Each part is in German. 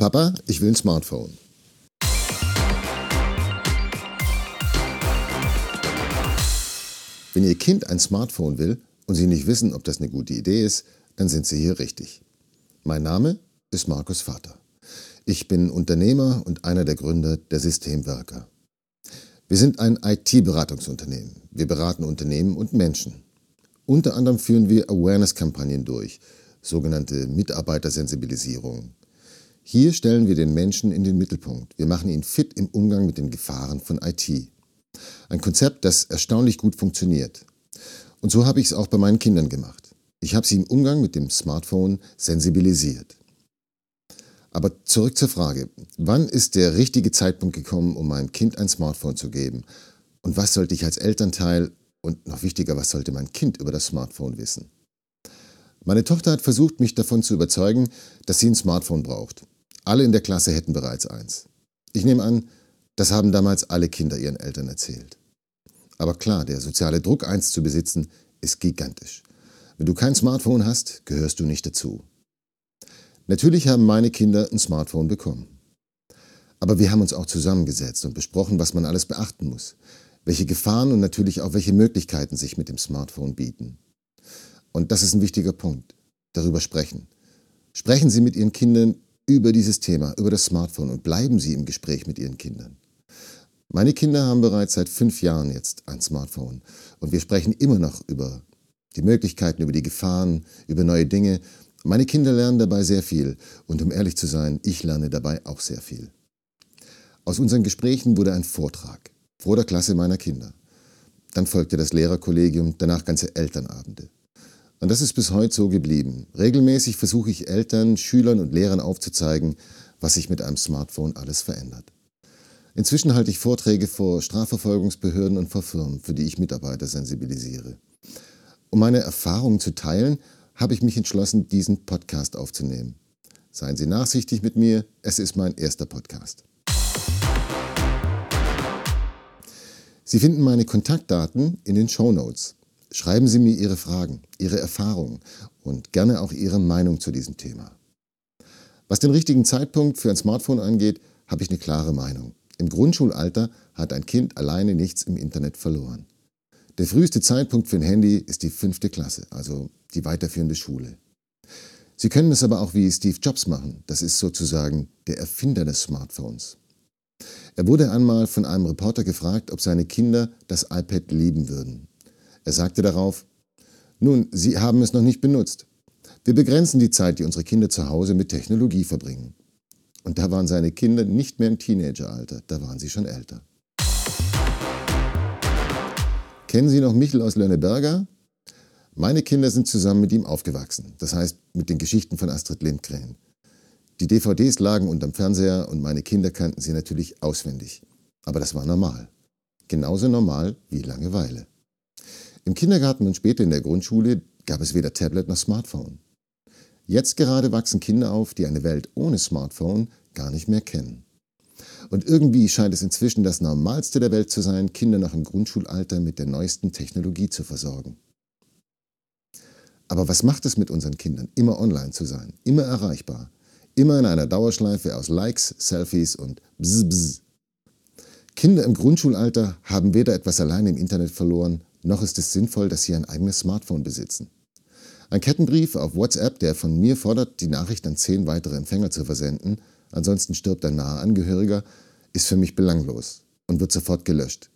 Papa, ich will ein Smartphone. Wenn Ihr Kind ein Smartphone will und Sie nicht wissen, ob das eine gute Idee ist, dann sind Sie hier richtig. Mein Name ist Markus Vater. Ich bin Unternehmer und einer der Gründer der Systemwerker. Wir sind ein IT-Beratungsunternehmen. Wir beraten Unternehmen und Menschen. Unter anderem führen wir Awareness-Kampagnen durch, sogenannte Mitarbeitersensibilisierung. Hier stellen wir den Menschen in den Mittelpunkt. Wir machen ihn fit im Umgang mit den Gefahren von IT. Ein Konzept, das erstaunlich gut funktioniert. Und so habe ich es auch bei meinen Kindern gemacht. Ich habe sie im Umgang mit dem Smartphone sensibilisiert. Aber zurück zur Frage, wann ist der richtige Zeitpunkt gekommen, um meinem Kind ein Smartphone zu geben? Und was sollte ich als Elternteil und noch wichtiger, was sollte mein Kind über das Smartphone wissen? Meine Tochter hat versucht, mich davon zu überzeugen, dass sie ein Smartphone braucht. Alle in der Klasse hätten bereits eins. Ich nehme an, das haben damals alle Kinder ihren Eltern erzählt. Aber klar, der soziale Druck, eins zu besitzen, ist gigantisch. Wenn du kein Smartphone hast, gehörst du nicht dazu. Natürlich haben meine Kinder ein Smartphone bekommen. Aber wir haben uns auch zusammengesetzt und besprochen, was man alles beachten muss, welche Gefahren und natürlich auch welche Möglichkeiten sich mit dem Smartphone bieten. Und das ist ein wichtiger Punkt. Darüber sprechen. Sprechen Sie mit Ihren Kindern über dieses Thema, über das Smartphone und bleiben Sie im Gespräch mit Ihren Kindern. Meine Kinder haben bereits seit fünf Jahren jetzt ein Smartphone und wir sprechen immer noch über die Möglichkeiten, über die Gefahren, über neue Dinge. Meine Kinder lernen dabei sehr viel und um ehrlich zu sein, ich lerne dabei auch sehr viel. Aus unseren Gesprächen wurde ein Vortrag vor der Klasse meiner Kinder. Dann folgte das Lehrerkollegium, danach ganze Elternabende. Und das ist bis heute so geblieben. Regelmäßig versuche ich Eltern, Schülern und Lehrern aufzuzeigen, was sich mit einem Smartphone alles verändert. Inzwischen halte ich Vorträge vor Strafverfolgungsbehörden und vor Firmen, für die ich Mitarbeiter sensibilisiere. Um meine Erfahrungen zu teilen, habe ich mich entschlossen, diesen Podcast aufzunehmen. Seien Sie nachsichtig mit mir, es ist mein erster Podcast. Sie finden meine Kontaktdaten in den Show Notes. Schreiben Sie mir Ihre Fragen, Ihre Erfahrungen und gerne auch Ihre Meinung zu diesem Thema. Was den richtigen Zeitpunkt für ein Smartphone angeht, habe ich eine klare Meinung. Im Grundschulalter hat ein Kind alleine nichts im Internet verloren. Der früheste Zeitpunkt für ein Handy ist die fünfte Klasse, also die weiterführende Schule. Sie können es aber auch wie Steve Jobs machen. Das ist sozusagen der Erfinder des Smartphones. Er wurde einmal von einem Reporter gefragt, ob seine Kinder das iPad lieben würden. Er sagte darauf, nun, Sie haben es noch nicht benutzt. Wir begrenzen die Zeit, die unsere Kinder zu Hause mit Technologie verbringen. Und da waren seine Kinder nicht mehr im Teenageralter, da waren sie schon älter. Kennen Sie noch Michel aus Lönneberger? Meine Kinder sind zusammen mit ihm aufgewachsen, das heißt mit den Geschichten von Astrid Lindgren. Die DVDs lagen unterm Fernseher und meine Kinder kannten sie natürlich auswendig. Aber das war normal. Genauso normal wie Langeweile. Im Kindergarten und später in der Grundschule gab es weder Tablet noch Smartphone. Jetzt gerade wachsen Kinder auf, die eine Welt ohne Smartphone gar nicht mehr kennen. Und irgendwie scheint es inzwischen das Normalste der Welt zu sein, Kinder noch im Grundschulalter mit der neuesten Technologie zu versorgen. Aber was macht es mit unseren Kindern, immer online zu sein, immer erreichbar, immer in einer Dauerschleife aus Likes, Selfies und Bzz, Bzz. Kinder im Grundschulalter haben weder etwas allein im Internet verloren, noch ist es sinnvoll, dass sie ein eigenes Smartphone besitzen. Ein Kettenbrief auf WhatsApp, der von mir fordert, die Nachricht an zehn weitere Empfänger zu versenden, ansonsten stirbt ein naher Angehöriger, ist für mich belanglos und wird sofort gelöscht.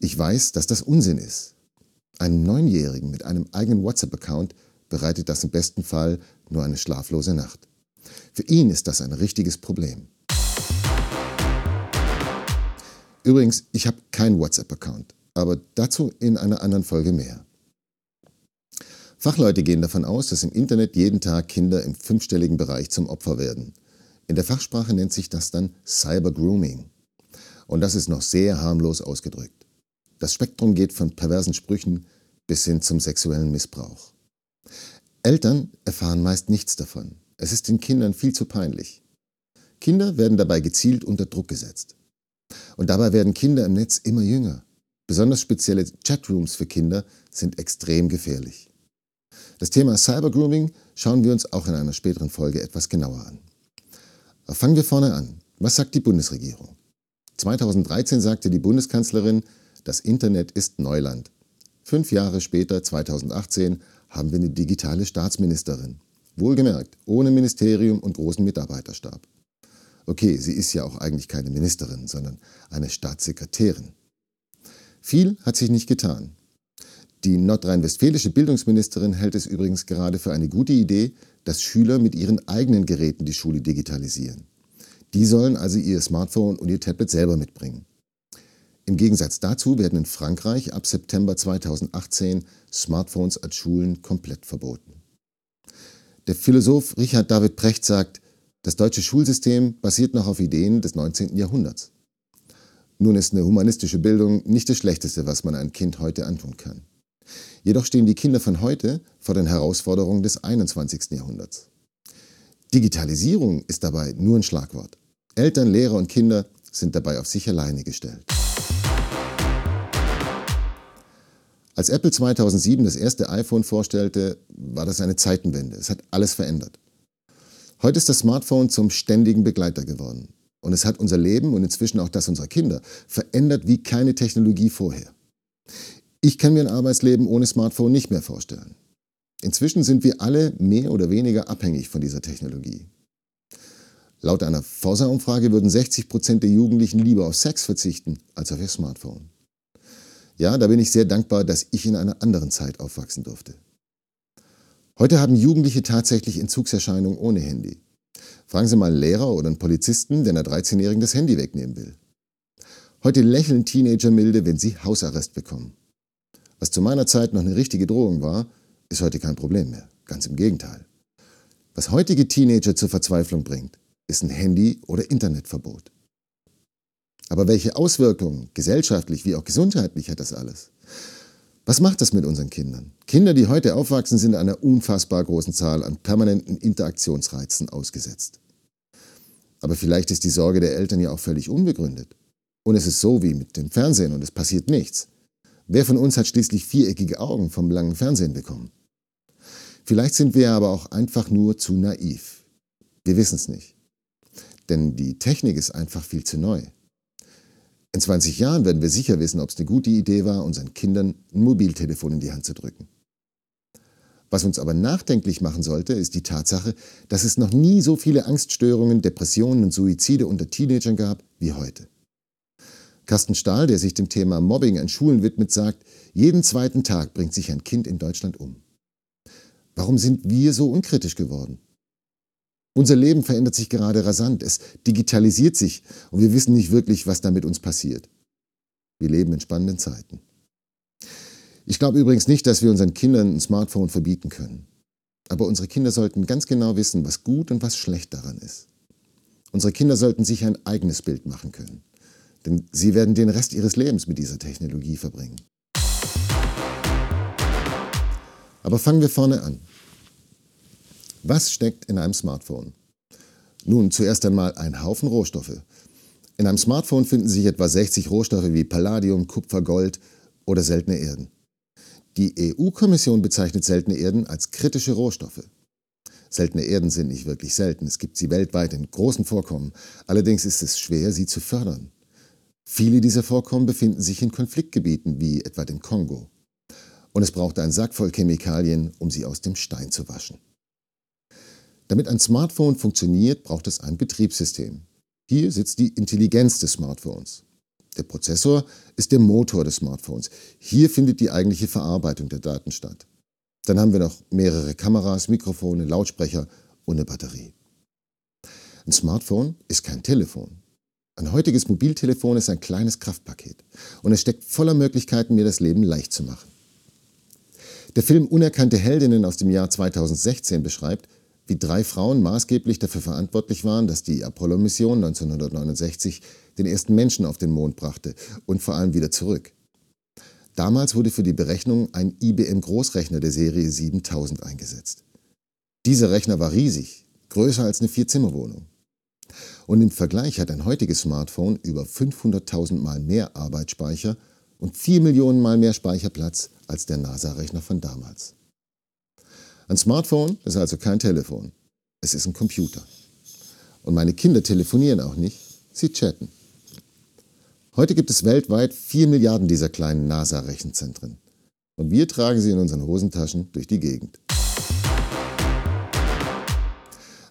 Ich weiß, dass das Unsinn ist. Einem Neunjährigen mit einem eigenen WhatsApp-Account bereitet das im besten Fall nur eine schlaflose Nacht. Für ihn ist das ein richtiges Problem. Übrigens, ich habe keinen WhatsApp-Account aber dazu in einer anderen Folge mehr. Fachleute gehen davon aus, dass im Internet jeden Tag Kinder im fünfstelligen Bereich zum Opfer werden. In der Fachsprache nennt sich das dann Cyber Grooming. Und das ist noch sehr harmlos ausgedrückt. Das Spektrum geht von perversen Sprüchen bis hin zum sexuellen Missbrauch. Eltern erfahren meist nichts davon. Es ist den Kindern viel zu peinlich. Kinder werden dabei gezielt unter Druck gesetzt. Und dabei werden Kinder im Netz immer jünger. Besonders spezielle Chatrooms für Kinder sind extrem gefährlich. Das Thema Cybergrooming schauen wir uns auch in einer späteren Folge etwas genauer an. Fangen wir vorne an. Was sagt die Bundesregierung? 2013 sagte die Bundeskanzlerin, das Internet ist Neuland. Fünf Jahre später, 2018, haben wir eine digitale Staatsministerin. Wohlgemerkt, ohne Ministerium und großen Mitarbeiterstab. Okay, sie ist ja auch eigentlich keine Ministerin, sondern eine Staatssekretärin. Viel hat sich nicht getan. Die nordrhein-westfälische Bildungsministerin hält es übrigens gerade für eine gute Idee, dass Schüler mit ihren eigenen Geräten die Schule digitalisieren. Die sollen also ihr Smartphone und ihr Tablet selber mitbringen. Im Gegensatz dazu werden in Frankreich ab September 2018 Smartphones an Schulen komplett verboten. Der Philosoph Richard David Precht sagt, das deutsche Schulsystem basiert noch auf Ideen des 19. Jahrhunderts. Nun ist eine humanistische Bildung nicht das Schlechteste, was man einem Kind heute antun kann. Jedoch stehen die Kinder von heute vor den Herausforderungen des 21. Jahrhunderts. Digitalisierung ist dabei nur ein Schlagwort. Eltern, Lehrer und Kinder sind dabei auf sich alleine gestellt. Als Apple 2007 das erste iPhone vorstellte, war das eine Zeitenwende. Es hat alles verändert. Heute ist das Smartphone zum ständigen Begleiter geworden. Und es hat unser Leben und inzwischen auch das unserer Kinder verändert wie keine Technologie vorher. Ich kann mir ein Arbeitsleben ohne Smartphone nicht mehr vorstellen. Inzwischen sind wir alle mehr oder weniger abhängig von dieser Technologie. Laut einer Forsa-Umfrage würden 60 Prozent der Jugendlichen lieber auf Sex verzichten als auf ihr Smartphone. Ja, da bin ich sehr dankbar, dass ich in einer anderen Zeit aufwachsen durfte. Heute haben Jugendliche tatsächlich Entzugserscheinungen ohne Handy. Fragen Sie mal einen Lehrer oder einen Polizisten, der einer 13-Jährigen das Handy wegnehmen will. Heute lächeln Teenager milde, wenn sie Hausarrest bekommen. Was zu meiner Zeit noch eine richtige Drohung war, ist heute kein Problem mehr. Ganz im Gegenteil. Was heutige Teenager zur Verzweiflung bringt, ist ein Handy- oder Internetverbot. Aber welche Auswirkungen, gesellschaftlich wie auch gesundheitlich, hat das alles? Was macht das mit unseren Kindern? Kinder, die heute aufwachsen, sind einer unfassbar großen Zahl an permanenten Interaktionsreizen ausgesetzt. Aber vielleicht ist die Sorge der Eltern ja auch völlig unbegründet. Und es ist so wie mit dem Fernsehen und es passiert nichts. Wer von uns hat schließlich viereckige Augen vom langen Fernsehen bekommen? Vielleicht sind wir aber auch einfach nur zu naiv. Wir wissen es nicht. Denn die Technik ist einfach viel zu neu. In 20 Jahren werden wir sicher wissen, ob es eine gute Idee war, unseren Kindern ein Mobiltelefon in die Hand zu drücken. Was uns aber nachdenklich machen sollte, ist die Tatsache, dass es noch nie so viele Angststörungen, Depressionen und Suizide unter Teenagern gab wie heute. Carsten Stahl, der sich dem Thema Mobbing an Schulen widmet, sagt, jeden zweiten Tag bringt sich ein Kind in Deutschland um. Warum sind wir so unkritisch geworden? Unser Leben verändert sich gerade rasant, es digitalisiert sich und wir wissen nicht wirklich, was da mit uns passiert. Wir leben in spannenden Zeiten. Ich glaube übrigens nicht, dass wir unseren Kindern ein Smartphone verbieten können. Aber unsere Kinder sollten ganz genau wissen, was gut und was schlecht daran ist. Unsere Kinder sollten sich ein eigenes Bild machen können. Denn sie werden den Rest ihres Lebens mit dieser Technologie verbringen. Aber fangen wir vorne an. Was steckt in einem Smartphone? Nun, zuerst einmal ein Haufen Rohstoffe. In einem Smartphone finden sich etwa 60 Rohstoffe wie Palladium, Kupfer, Gold oder seltene Erden. Die EU-Kommission bezeichnet seltene Erden als kritische Rohstoffe. Seltene Erden sind nicht wirklich selten, es gibt sie weltweit in großen Vorkommen, allerdings ist es schwer, sie zu fördern. Viele dieser Vorkommen befinden sich in Konfliktgebieten wie etwa dem Kongo. Und es braucht einen Sack voll Chemikalien, um sie aus dem Stein zu waschen. Damit ein Smartphone funktioniert, braucht es ein Betriebssystem. Hier sitzt die Intelligenz des Smartphones. Der Prozessor ist der Motor des Smartphones. Hier findet die eigentliche Verarbeitung der Daten statt. Dann haben wir noch mehrere Kameras, Mikrofone, Lautsprecher und eine Batterie. Ein Smartphone ist kein Telefon. Ein heutiges Mobiltelefon ist ein kleines Kraftpaket und es steckt voller Möglichkeiten, mir das Leben leicht zu machen. Der Film Unerkannte Heldinnen aus dem Jahr 2016 beschreibt, wie drei Frauen maßgeblich dafür verantwortlich waren, dass die Apollo-Mission 1969 den ersten Menschen auf den Mond brachte und vor allem wieder zurück. Damals wurde für die Berechnung ein IBM-Großrechner der Serie 7000 eingesetzt. Dieser Rechner war riesig, größer als eine Vierzimmerwohnung. Und im Vergleich hat ein heutiges Smartphone über 500.000 Mal mehr Arbeitsspeicher und 4 Millionen Mal mehr Speicherplatz als der NASA-Rechner von damals. Ein Smartphone ist also kein Telefon. Es ist ein Computer. Und meine Kinder telefonieren auch nicht, sie chatten. Heute gibt es weltweit 4 Milliarden dieser kleinen NASA-Rechenzentren. Und wir tragen sie in unseren Hosentaschen durch die Gegend.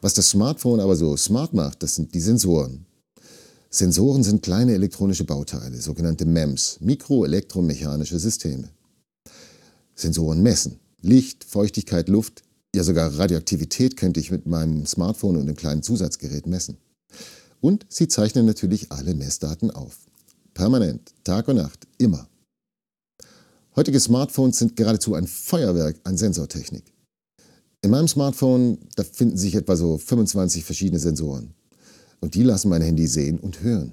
Was das Smartphone aber so smart macht, das sind die Sensoren. Sensoren sind kleine elektronische Bauteile, sogenannte MEMS, mikroelektromechanische Systeme. Sensoren messen Licht, Feuchtigkeit, Luft, ja sogar Radioaktivität könnte ich mit meinem Smartphone und einem kleinen Zusatzgerät messen. Und sie zeichnen natürlich alle Messdaten auf. Permanent, Tag und Nacht, immer. Heutige Smartphones sind geradezu ein Feuerwerk an Sensortechnik. In meinem Smartphone, da finden sich etwa so 25 verschiedene Sensoren. Und die lassen mein Handy sehen und hören.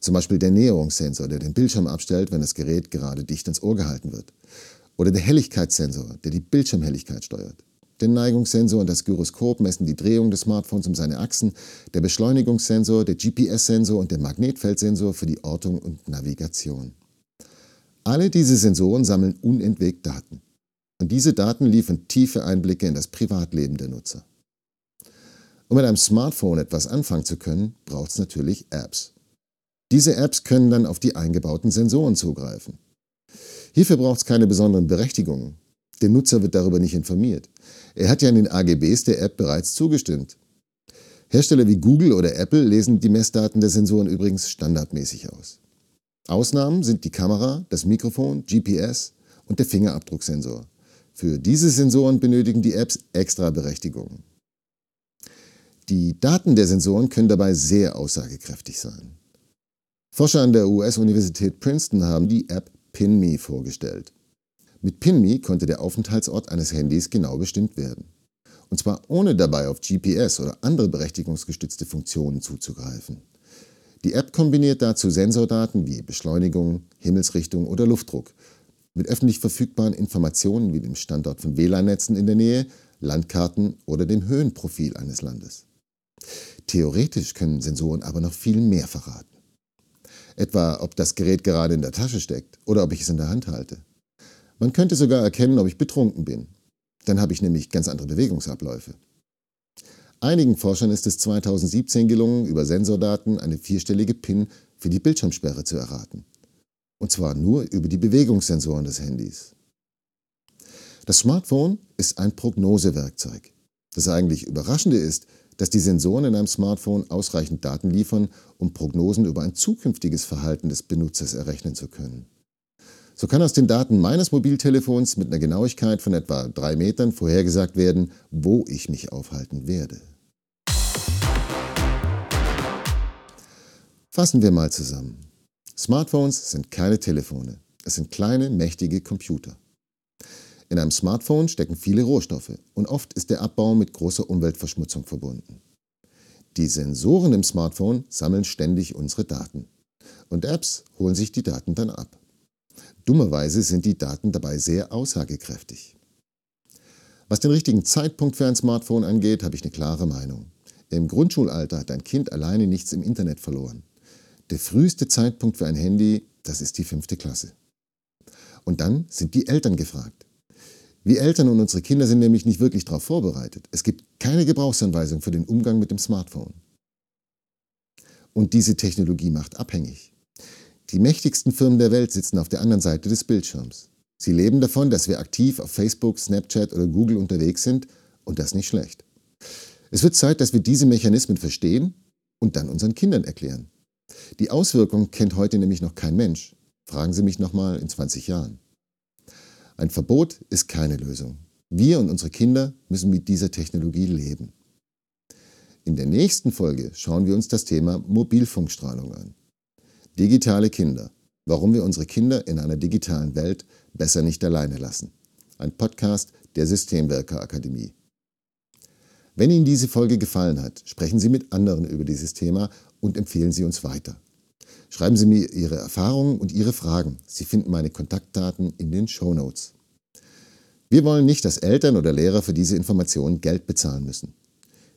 Zum Beispiel der Näherungssensor, der den Bildschirm abstellt, wenn das Gerät gerade dicht ins Ohr gehalten wird. Oder der Helligkeitssensor, der die Bildschirmhelligkeit steuert. Der Neigungssensor und das Gyroskop messen die Drehung des Smartphones um seine Achsen. Der Beschleunigungssensor, der GPS-Sensor und der Magnetfeldsensor für die Ortung und Navigation. Alle diese Sensoren sammeln unentwegt Daten. Und diese Daten liefern tiefe Einblicke in das Privatleben der Nutzer. Um mit einem Smartphone etwas anfangen zu können, braucht es natürlich Apps. Diese Apps können dann auf die eingebauten Sensoren zugreifen. Hierfür braucht es keine besonderen Berechtigungen. Der Nutzer wird darüber nicht informiert. Er hat ja in den AGBs der App bereits zugestimmt. Hersteller wie Google oder Apple lesen die Messdaten der Sensoren übrigens standardmäßig aus. Ausnahmen sind die Kamera, das Mikrofon, GPS und der Fingerabdrucksensor. Für diese Sensoren benötigen die Apps extra Berechtigungen. Die Daten der Sensoren können dabei sehr aussagekräftig sein. Forscher an der US-Universität Princeton haben die App PinMe vorgestellt. Mit PinMe konnte der Aufenthaltsort eines Handys genau bestimmt werden. Und zwar ohne dabei auf GPS oder andere berechtigungsgestützte Funktionen zuzugreifen. Die App kombiniert dazu Sensordaten wie Beschleunigung, Himmelsrichtung oder Luftdruck mit öffentlich verfügbaren Informationen wie dem Standort von WLAN-Netzen in der Nähe, Landkarten oder dem Höhenprofil eines Landes. Theoretisch können Sensoren aber noch viel mehr verraten. Etwa, ob das Gerät gerade in der Tasche steckt oder ob ich es in der Hand halte. Man könnte sogar erkennen, ob ich betrunken bin. Dann habe ich nämlich ganz andere Bewegungsabläufe. Einigen Forschern ist es 2017 gelungen, über Sensordaten eine vierstellige PIN für die Bildschirmsperre zu erraten. Und zwar nur über die Bewegungssensoren des Handys. Das Smartphone ist ein Prognosewerkzeug. Das eigentlich Überraschende ist, dass die Sensoren in einem Smartphone ausreichend Daten liefern, um Prognosen über ein zukünftiges Verhalten des Benutzers errechnen zu können. So kann aus den Daten meines Mobiltelefons mit einer Genauigkeit von etwa drei Metern vorhergesagt werden, wo ich mich aufhalten werde. Fassen wir mal zusammen. Smartphones sind keine Telefone. Es sind kleine, mächtige Computer. In einem Smartphone stecken viele Rohstoffe und oft ist der Abbau mit großer Umweltverschmutzung verbunden. Die Sensoren im Smartphone sammeln ständig unsere Daten. Und Apps holen sich die Daten dann ab. Dummerweise sind die Daten dabei sehr aussagekräftig. Was den richtigen Zeitpunkt für ein Smartphone angeht, habe ich eine klare Meinung. Im Grundschulalter hat ein Kind alleine nichts im Internet verloren. Der früheste Zeitpunkt für ein Handy, das ist die fünfte Klasse. Und dann sind die Eltern gefragt. Wir Eltern und unsere Kinder sind nämlich nicht wirklich darauf vorbereitet. Es gibt keine Gebrauchsanweisung für den Umgang mit dem Smartphone. Und diese Technologie macht abhängig. Die mächtigsten Firmen der Welt sitzen auf der anderen Seite des Bildschirms. Sie leben davon, dass wir aktiv auf Facebook, Snapchat oder Google unterwegs sind und das nicht schlecht. Es wird Zeit, dass wir diese Mechanismen verstehen und dann unseren Kindern erklären. Die Auswirkung kennt heute nämlich noch kein Mensch. Fragen Sie mich nochmal in 20 Jahren. Ein Verbot ist keine Lösung. Wir und unsere Kinder müssen mit dieser Technologie leben. In der nächsten Folge schauen wir uns das Thema Mobilfunkstrahlung an. Digitale Kinder. Warum wir unsere Kinder in einer digitalen Welt besser nicht alleine lassen. Ein Podcast der Systemwerker Akademie. Wenn Ihnen diese Folge gefallen hat, sprechen Sie mit anderen über dieses Thema und empfehlen Sie uns weiter. Schreiben Sie mir Ihre Erfahrungen und Ihre Fragen. Sie finden meine Kontaktdaten in den Show Notes. Wir wollen nicht, dass Eltern oder Lehrer für diese Informationen Geld bezahlen müssen.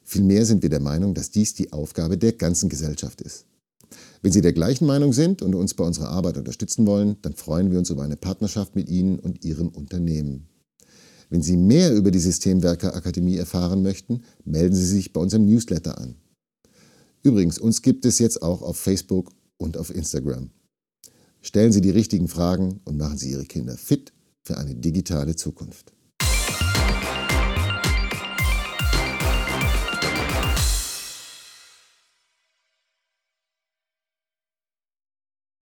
Vielmehr sind wir der Meinung, dass dies die Aufgabe der ganzen Gesellschaft ist. Wenn Sie der gleichen Meinung sind und uns bei unserer Arbeit unterstützen wollen, dann freuen wir uns über eine Partnerschaft mit Ihnen und Ihrem Unternehmen. Wenn Sie mehr über die Systemwerker Akademie erfahren möchten, melden Sie sich bei unserem Newsletter an. Übrigens, uns gibt es jetzt auch auf Facebook und auf Instagram. Stellen Sie die richtigen Fragen und machen Sie Ihre Kinder fit für eine digitale Zukunft.